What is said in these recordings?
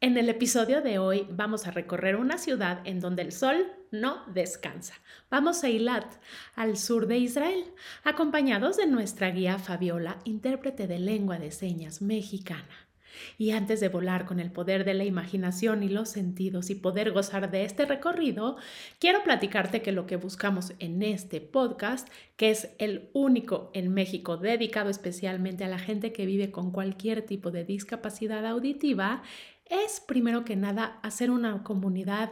En el episodio de hoy vamos a recorrer una ciudad en donde el sol no descansa. Vamos a Eilat, al sur de Israel, acompañados de nuestra guía Fabiola, intérprete de lengua de señas mexicana. Y antes de volar con el poder de la imaginación y los sentidos y poder gozar de este recorrido, quiero platicarte que lo que buscamos en este podcast, que es el único en México dedicado especialmente a la gente que vive con cualquier tipo de discapacidad auditiva, es primero que nada hacer una comunidad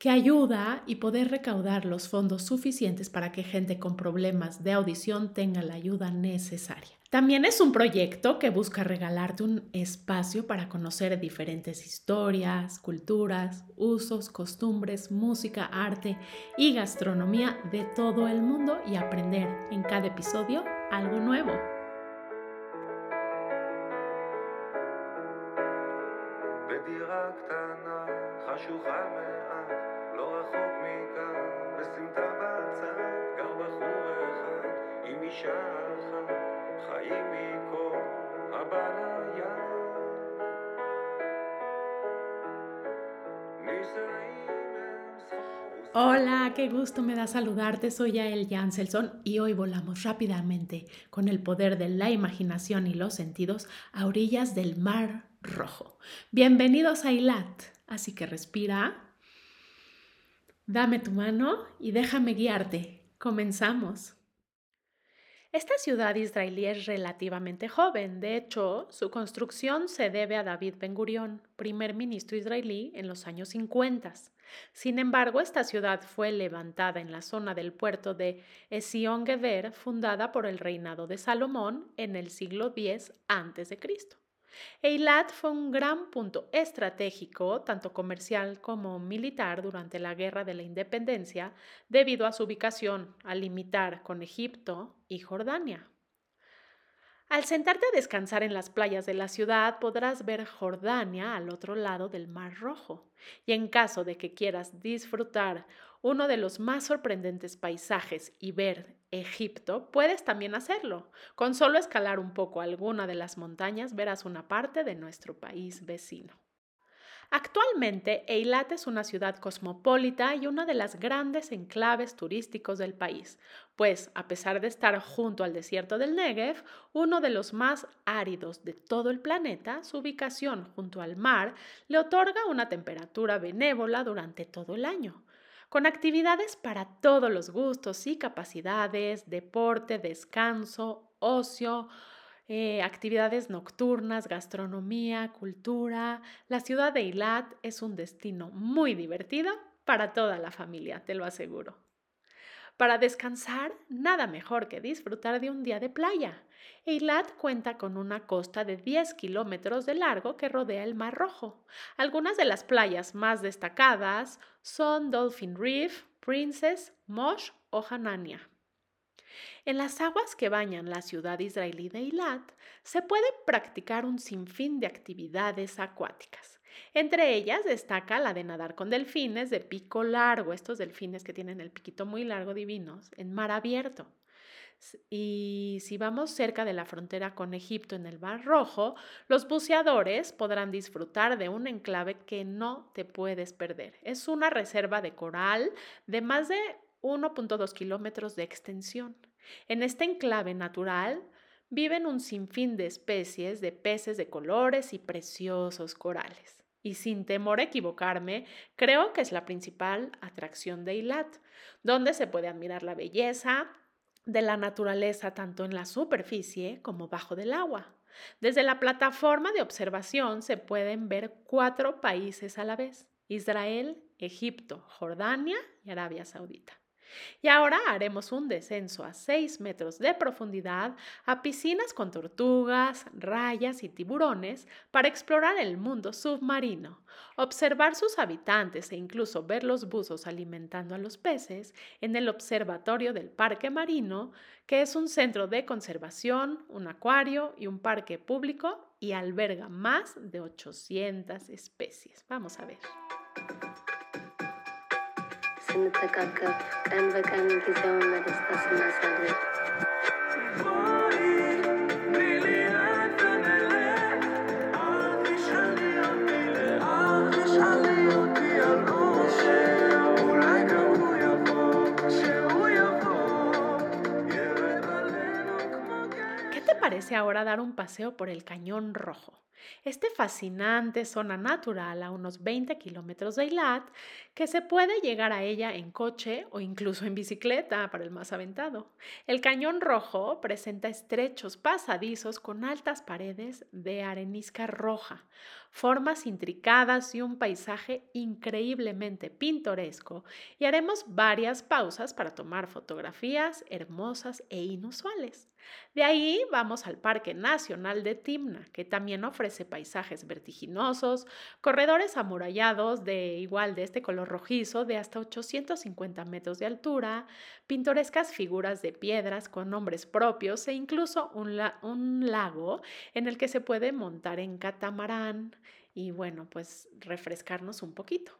que ayuda y poder recaudar los fondos suficientes para que gente con problemas de audición tenga la ayuda necesaria. También es un proyecto que busca regalarte un espacio para conocer diferentes historias, culturas, usos, costumbres, música, arte y gastronomía de todo el mundo y aprender en cada episodio algo nuevo. Hola, qué gusto me da saludarte. Soy Yael Janselson y hoy volamos rápidamente con el poder de la imaginación y los sentidos a orillas del Mar Rojo. Bienvenidos a Ilat. Así que respira, dame tu mano y déjame guiarte. Comenzamos. Esta ciudad israelí es relativamente joven. De hecho, su construcción se debe a David Ben Gurion, primer ministro israelí en los años 50. Sin embargo, esta ciudad fue levantada en la zona del puerto de Esión Geber, fundada por el reinado de Salomón en el siglo X a.C. Eilat fue un gran punto estratégico, tanto comercial como militar, durante la Guerra de la Independencia, debido a su ubicación al limitar con Egipto y Jordania. Al sentarte a descansar en las playas de la ciudad podrás ver Jordania al otro lado del Mar Rojo. Y en caso de que quieras disfrutar uno de los más sorprendentes paisajes y ver Egipto, puedes también hacerlo. Con solo escalar un poco alguna de las montañas verás una parte de nuestro país vecino. Actualmente, Eilat es una ciudad cosmopolita y una de las grandes enclaves turísticos del país, pues a pesar de estar junto al desierto del Negev, uno de los más áridos de todo el planeta, su ubicación junto al mar le otorga una temperatura benévola durante todo el año con actividades para todos los gustos y capacidades, deporte, descanso, ocio, eh, actividades nocturnas, gastronomía, cultura. La ciudad de Eilat es un destino muy divertido para toda la familia, te lo aseguro. Para descansar, nada mejor que disfrutar de un día de playa. Eilat cuenta con una costa de 10 kilómetros de largo que rodea el Mar Rojo. Algunas de las playas más destacadas son Dolphin Reef, Princess, Mosh o Hanania. En las aguas que bañan la ciudad israelí de Eilat se puede practicar un sinfín de actividades acuáticas. Entre ellas destaca la de nadar con delfines de pico largo, estos delfines que tienen el piquito muy largo divinos, en mar abierto. Y si vamos cerca de la frontera con Egipto en el Mar Rojo, los buceadores podrán disfrutar de un enclave que no te puedes perder. Es una reserva de coral de más de 1.2 kilómetros de extensión. En este enclave natural viven un sinfín de especies de peces de colores y preciosos corales. Y sin temor a equivocarme, creo que es la principal atracción de Eilat, donde se puede admirar la belleza de la naturaleza tanto en la superficie como bajo del agua. Desde la plataforma de observación se pueden ver cuatro países a la vez, Israel, Egipto, Jordania y Arabia Saudita. Y ahora haremos un descenso a 6 metros de profundidad a piscinas con tortugas, rayas y tiburones para explorar el mundo submarino, observar sus habitantes e incluso ver los buzos alimentando a los peces en el observatorio del Parque Marino, que es un centro de conservación, un acuario y un parque público y alberga más de 800 especies. Vamos a ver. ስንተቃቀፍ ቀን በቀን ጊዜውን በደስታ ስናሳልፍ ¿Qué te parece ahora dar un paseo por el Cañón Rojo? Este fascinante zona natural a unos 20 kilómetros de Eilat, que se puede llegar a ella en coche o incluso en bicicleta para el más aventado. El cañón rojo presenta estrechos pasadizos con altas paredes de arenisca roja, formas intricadas y un paisaje increíblemente pintoresco, y haremos varias pausas para tomar fotografías hermosas e inusuales. De ahí vamos al Parque Nacional de Timna, que también ofrece paisajes vertiginosos, corredores amurallados de igual de este color rojizo de hasta 850 metros de altura, pintorescas figuras de piedras con nombres propios e incluso un, un lago en el que se puede montar en catamarán y bueno, pues refrescarnos un poquito.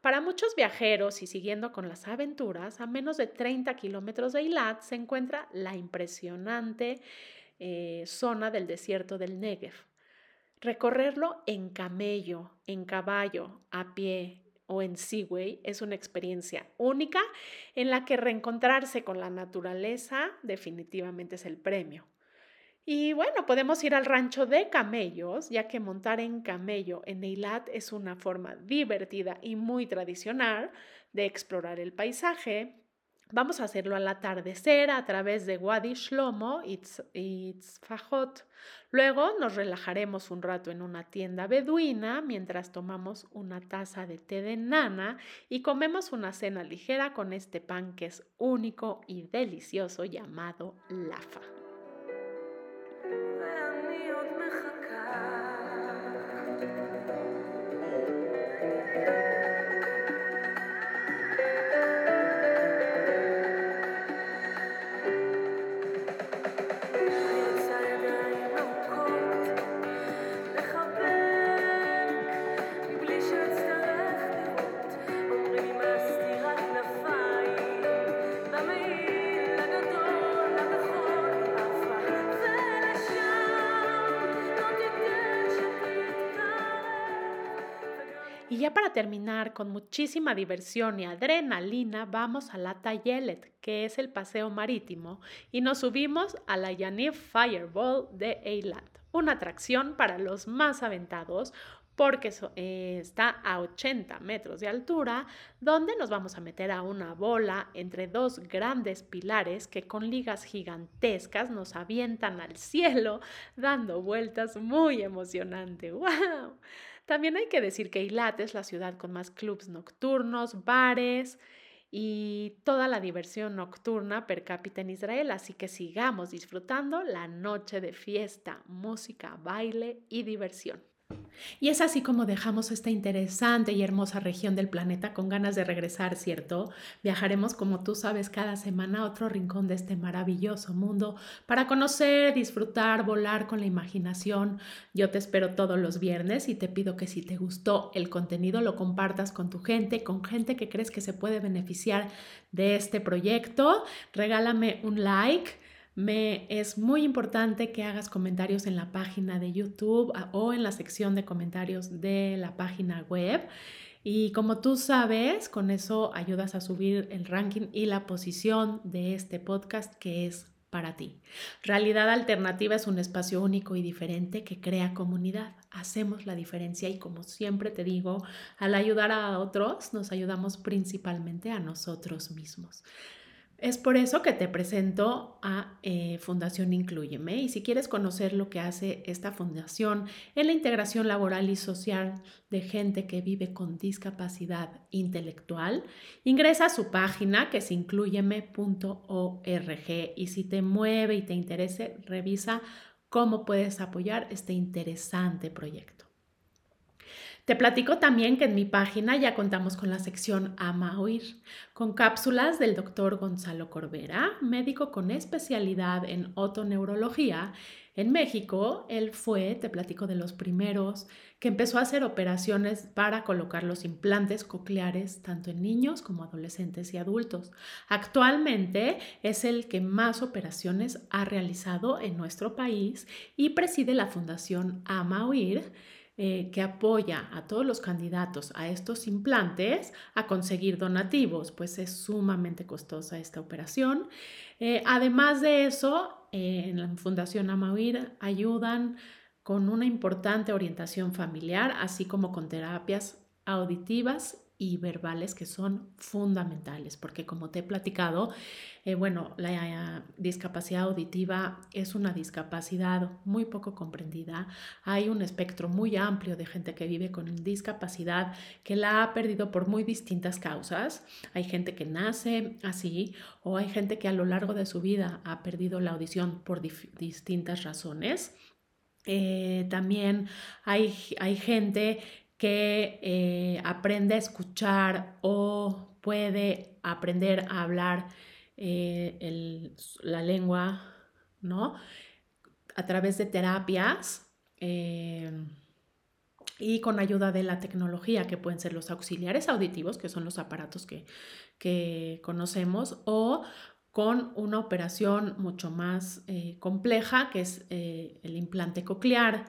Para muchos viajeros y siguiendo con las aventuras, a menos de 30 kilómetros de Eilat se encuentra la impresionante eh, zona del desierto del Negev. Recorrerlo en camello, en caballo, a pie o en Seaway es una experiencia única en la que reencontrarse con la naturaleza definitivamente es el premio. Y bueno, podemos ir al rancho de camellos, ya que montar en camello en Eilat es una forma divertida y muy tradicional de explorar el paisaje. Vamos a hacerlo al atardecer a través de Wadi Shlomo y Tzfajot. Luego nos relajaremos un rato en una tienda beduina mientras tomamos una taza de té de nana y comemos una cena ligera con este pan que es único y delicioso llamado lafa. Well, Y ya para terminar, con muchísima diversión y adrenalina, vamos a la Tayelet, que es el paseo marítimo, y nos subimos a la Yaniv Fireball de Eilat, una atracción para los más aventados porque eh, está a 80 metros de altura, donde nos vamos a meter a una bola entre dos grandes pilares que con ligas gigantescas nos avientan al cielo, dando vueltas muy emocionante. ¡Wow! También hay que decir que Eilat es la ciudad con más clubs nocturnos, bares y toda la diversión nocturna per cápita en Israel, así que sigamos disfrutando la noche de fiesta, música, baile y diversión. Y es así como dejamos esta interesante y hermosa región del planeta con ganas de regresar, ¿cierto? Viajaremos, como tú sabes, cada semana a otro rincón de este maravilloso mundo para conocer, disfrutar, volar con la imaginación. Yo te espero todos los viernes y te pido que si te gustó el contenido lo compartas con tu gente, con gente que crees que se puede beneficiar de este proyecto. Regálame un like me es muy importante que hagas comentarios en la página de YouTube ah, o en la sección de comentarios de la página web. Y como tú sabes, con eso ayudas a subir el ranking y la posición de este podcast que es para ti. Realidad Alternativa es un espacio único y diferente que crea comunidad. Hacemos la diferencia y como siempre te digo, al ayudar a otros nos ayudamos principalmente a nosotros mismos. Es por eso que te presento a eh, Fundación Incluyeme y si quieres conocer lo que hace esta fundación en la integración laboral y social de gente que vive con discapacidad intelectual, ingresa a su página que es incluyeme.org y si te mueve y te interese, revisa cómo puedes apoyar este interesante proyecto. Te platico también que en mi página ya contamos con la sección Ama Oír, con cápsulas del doctor Gonzalo Corbera, médico con especialidad en otoneurología. En México, él fue, te platico de los primeros, que empezó a hacer operaciones para colocar los implantes cocleares tanto en niños como adolescentes y adultos. Actualmente es el que más operaciones ha realizado en nuestro país y preside la Fundación Ama Oír eh, que apoya a todos los candidatos a estos implantes a conseguir donativos, pues es sumamente costosa esta operación. Eh, además de eso, eh, en la Fundación Amauir ayudan con una importante orientación familiar, así como con terapias auditivas y verbales que son fundamentales, porque como te he platicado, eh, bueno, la discapacidad auditiva es una discapacidad muy poco comprendida. Hay un espectro muy amplio de gente que vive con discapacidad que la ha perdido por muy distintas causas. Hay gente que nace así o hay gente que a lo largo de su vida ha perdido la audición por distintas razones. Eh, también hay, hay gente que eh, aprende a escuchar o puede aprender a hablar eh, la lengua, ¿no? A través de terapias eh, y con ayuda de la tecnología, que pueden ser los auxiliares auditivos, que son los aparatos que, que conocemos, o con una operación mucho más compleja, que es el implante coclear.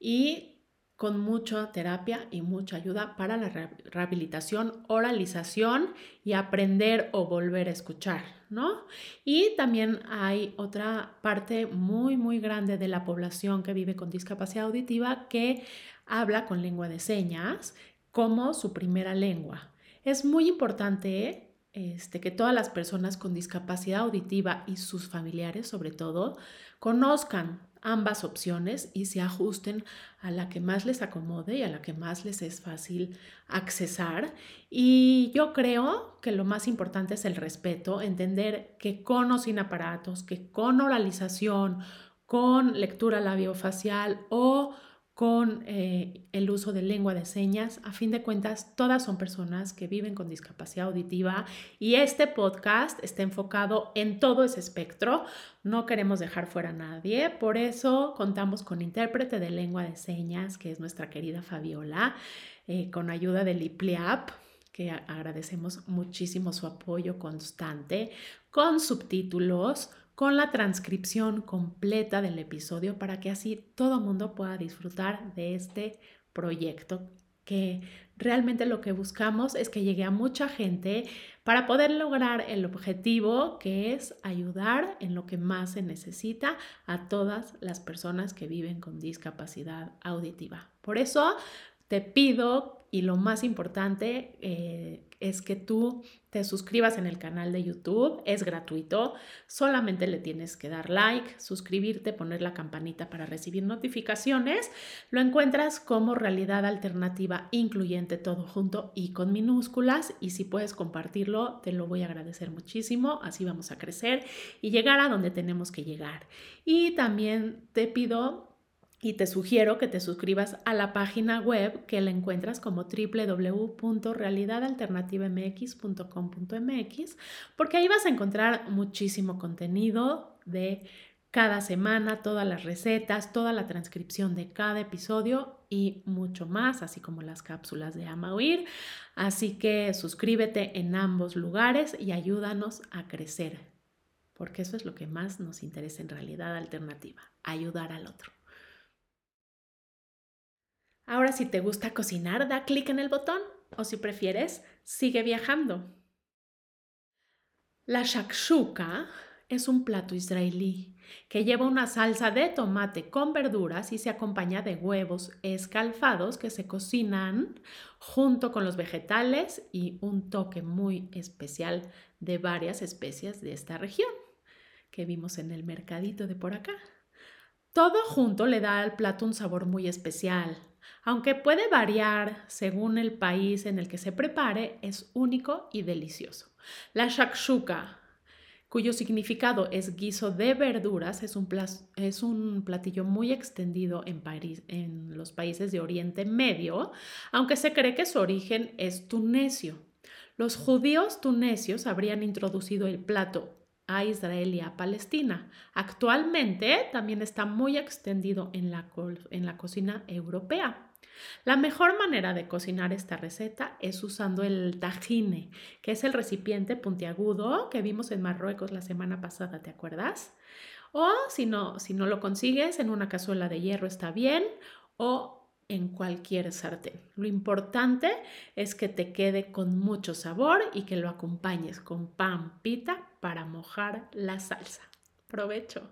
Y con mucha terapia y mucha ayuda para la rehabilitación, oralización y aprender o volver a escuchar, ¿no? Y también hay otra parte muy, muy grande de la población que vive con discapacidad auditiva que habla con lengua de señas como su primera lengua. Es muy importante este, que todas las personas con discapacidad auditiva y sus familiares, sobre todo, conozcan ambas opciones y se ajusten a la que más les acomode y a la que más les es fácil accesar. Y yo creo que lo más importante es el respeto, entender que con o sin aparatos, que con oralización, con lectura labiofacial o con eh, el uso de lengua de señas. A fin de cuentas, todas son personas que viven con discapacidad auditiva y este podcast está enfocado en todo ese espectro. No queremos dejar fuera a nadie, por eso contamos con intérprete de lengua de señas, que es nuestra querida Fabiola, eh, con ayuda del IPLEAP que agradecemos muchísimo su apoyo constante, con subtítulos, con la transcripción completa del episodio para que así todo mundo pueda disfrutar de este proyecto que realmente lo que buscamos es que llegue a mucha gente para poder lograr el objetivo que es ayudar en lo que más se necesita a todas las personas que viven con discapacidad auditiva. Por eso te pido y lo más importante eh, es que tú te suscribas en el canal de YouTube, es gratuito, solamente le tienes que dar like, suscribirte, poner la campanita para recibir notificaciones. Lo encuentras como realidad alternativa incluyente todo junto y con minúsculas y si puedes compartirlo, te lo voy a agradecer muchísimo, así vamos a crecer y llegar a donde tenemos que llegar. Y también te pido y te sugiero que te suscribas a la página web que la encuentras como www.realidadalternativamx.com.mx porque ahí vas a encontrar muchísimo contenido de cada semana, todas las recetas, toda la transcripción de cada episodio y mucho más, así como las cápsulas de Ama Oír. Así que suscríbete en ambos lugares y ayúdanos a crecer, porque eso es lo que más nos interesa en realidad alternativa, ayudar al otro. Ahora si te gusta cocinar, da clic en el botón o si prefieres, sigue viajando. La shakshuka es un plato israelí que lleva una salsa de tomate con verduras y se acompaña de huevos escalfados que se cocinan junto con los vegetales y un toque muy especial de varias especies de esta región que vimos en el mercadito de por acá. Todo junto le da al plato un sabor muy especial. Aunque puede variar según el país en el que se prepare, es único y delicioso. La shakshuka, cuyo significado es guiso de verduras, es un, es un platillo muy extendido en, en los países de Oriente Medio, aunque se cree que su origen es tunecio. Los judíos tunecios habrían introducido el plato a Israel y a Palestina. Actualmente también está muy extendido en la, en la cocina europea. La mejor manera de cocinar esta receta es usando el tajine, que es el recipiente puntiagudo que vimos en Marruecos la semana pasada, ¿te acuerdas? O si no, si no lo consigues, en una cazuela de hierro está bien, o en cualquier sartén. Lo importante es que te quede con mucho sabor y que lo acompañes con pan pita para mojar la salsa. Provecho.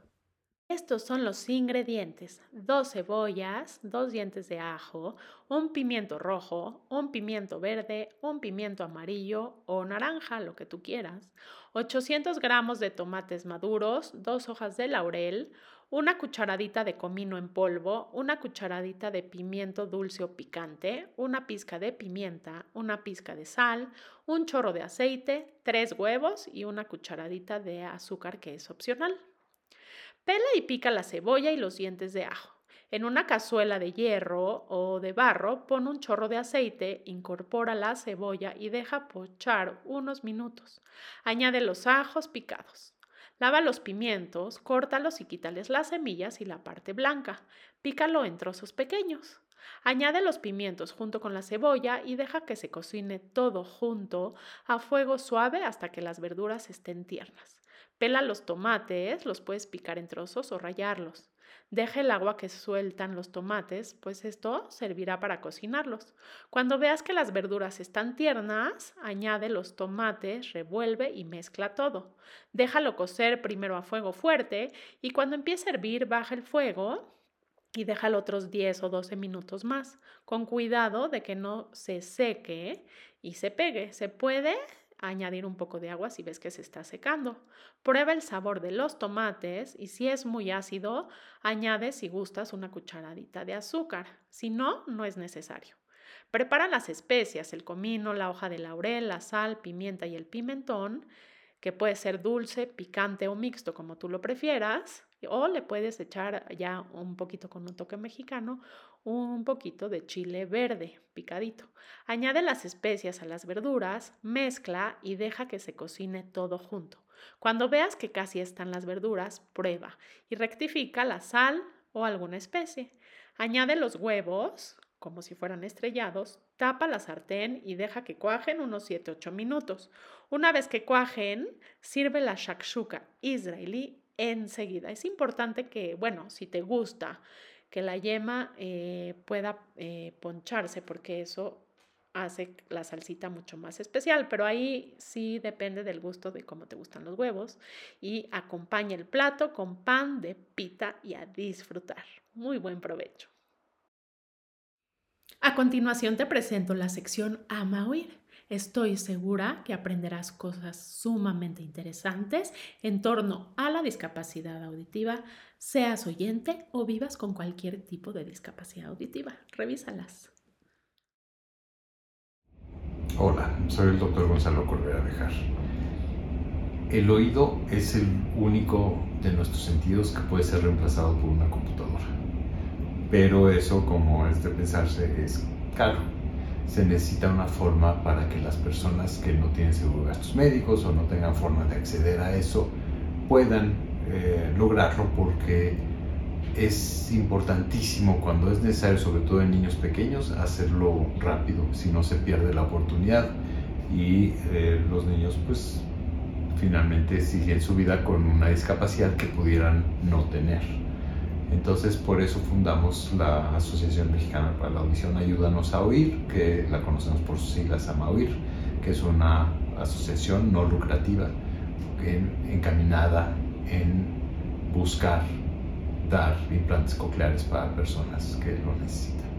Estos son los ingredientes. Dos cebollas, dos dientes de ajo, un pimiento rojo, un pimiento verde, un pimiento amarillo o naranja, lo que tú quieras, 800 gramos de tomates maduros, dos hojas de laurel, una cucharadita de comino en polvo, una cucharadita de pimiento dulce o picante, una pizca de pimienta, una pizca de sal, un chorro de aceite, tres huevos y una cucharadita de azúcar que es opcional. Pela y pica la cebolla y los dientes de ajo. En una cazuela de hierro o de barro, pon un chorro de aceite, incorpora la cebolla y deja pochar unos minutos. Añade los ajos picados. Lava los pimientos, córtalos y quítales las semillas y la parte blanca. Pícalo en trozos pequeños. Añade los pimientos junto con la cebolla y deja que se cocine todo junto a fuego suave hasta que las verduras estén tiernas. Pela los tomates, los puedes picar en trozos o rallarlos. Deja el agua que sueltan los tomates, pues esto servirá para cocinarlos. Cuando veas que las verduras están tiernas, añade los tomates, revuelve y mezcla todo. Déjalo cocer primero a fuego fuerte y cuando empiece a hervir baja el fuego y déjalo otros 10 o 12 minutos más, con cuidado de que no se seque y se pegue. Se puede añadir un poco de agua si ves que se está secando. Prueba el sabor de los tomates y si es muy ácido, añade si gustas una cucharadita de azúcar. Si no, no es necesario. Prepara las especias, el comino, la hoja de laurel, la sal, pimienta y el pimentón, que puede ser dulce, picante o mixto como tú lo prefieras, o le puedes echar ya un poquito con un toque mexicano, un poquito de chile verde picadito. Añade las especias a las verduras, mezcla y deja que se cocine todo junto. Cuando veas que casi están las verduras, prueba y rectifica la sal o alguna especie. Añade los huevos, como si fueran estrellados, tapa la sartén y deja que cuajen unos 7-8 minutos. Una vez que cuajen, sirve la shakshuka israelí enseguida. Es importante que, bueno, si te gusta, que la yema eh, pueda eh, poncharse porque eso hace la salsita mucho más especial, pero ahí sí depende del gusto de cómo te gustan los huevos y acompaña el plato con pan de pita y a disfrutar. Muy buen provecho. A continuación te presento la sección Ama Oír. Estoy segura que aprenderás cosas sumamente interesantes en torno a la discapacidad auditiva, seas oyente o vivas con cualquier tipo de discapacidad auditiva. Revísalas. Hola, soy el doctor Gonzalo Corbera Bejar. El oído es el único de nuestros sentidos que puede ser reemplazado por una computadora. Pero eso, como es de pensarse, es caro se necesita una forma para que las personas que no tienen seguro gastos médicos o no tengan forma de acceder a eso puedan eh, lograrlo porque es importantísimo cuando es necesario, sobre todo en niños pequeños, hacerlo rápido, si no se pierde la oportunidad y eh, los niños pues finalmente siguen su vida con una discapacidad que pudieran no tener. Entonces por eso fundamos la Asociación Mexicana para la Audición Ayúdanos a Oír, que la conocemos por sus siglas AMAOIR, que es una asociación no lucrativa encaminada en buscar dar implantes cocleares para personas que lo necesitan.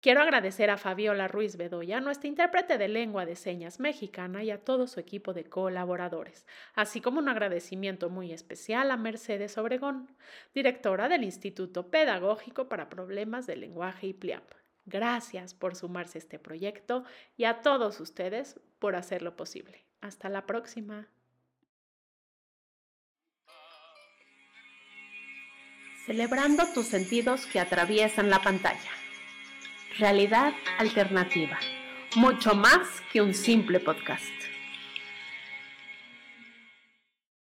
Quiero agradecer a Fabiola Ruiz Bedoya, nuestra intérprete de lengua de señas mexicana, y a todo su equipo de colaboradores, así como un agradecimiento muy especial a Mercedes Obregón, directora del Instituto Pedagógico para Problemas de Lenguaje y PLIAP. Gracias por sumarse a este proyecto y a todos ustedes por hacerlo posible. Hasta la próxima. Celebrando tus sentidos que atraviesan la pantalla realidad alternativa, mucho más que un simple podcast.